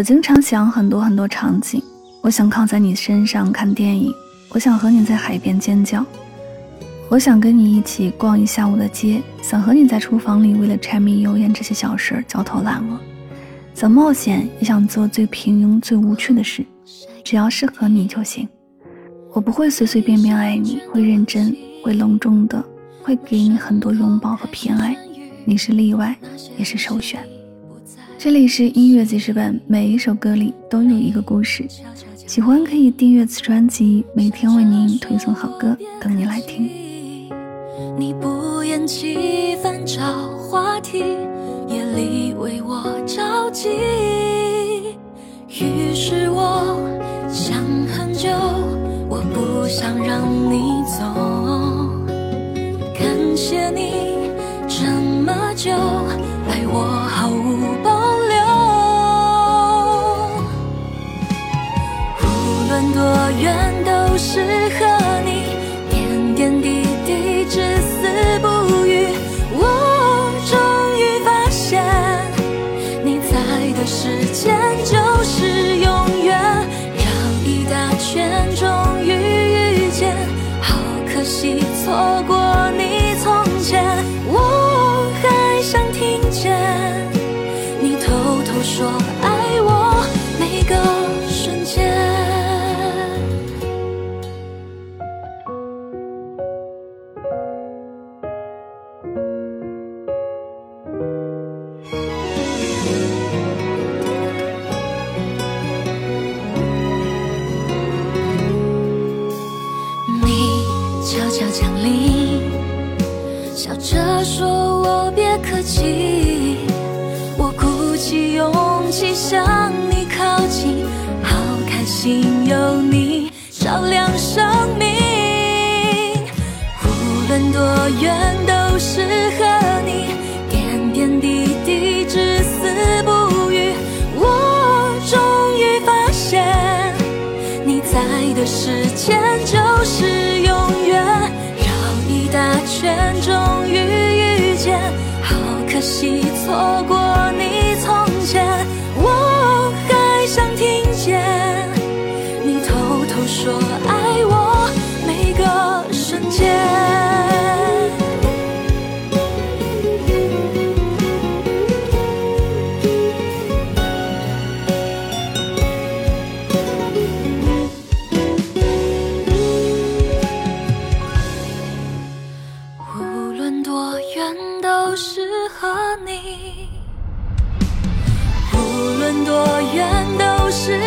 我经常想很多很多场景，我想靠在你身上看电影，我想和你在海边尖叫，我想跟你一起逛一下午的街，想和你在厨房里为了柴米油盐这些小事焦头烂额，想冒险也想做最平庸最无趣的事，只要适合你就行。我不会随随便便爱你，会认真，会隆重的，会给你很多拥抱和偏爱。你是例外，也是首选。这里是音乐记事本，每一首歌里都有一个故事。喜欢可以订阅此专辑，每天为您推送好歌，等你来听。你不厌其烦找话题，夜里为我着急。于是我想很久，我不想让你走。感谢你这么久爱我多远都适合你，点点滴滴至死不渝。我终于发现，你在的时间就是永远。绕一大圈，终于遇见，好可惜错过你从前。我还想听见你偷偷说爱悄悄降临，笑着说：“我别客气。”我鼓起勇气向你靠近，好开心有你照亮生命。无论多远都是和你，点点滴滴至死不渝。我终于发现，你在的时间就是永。大圈终于遇见，好可惜错过你。无论多远都适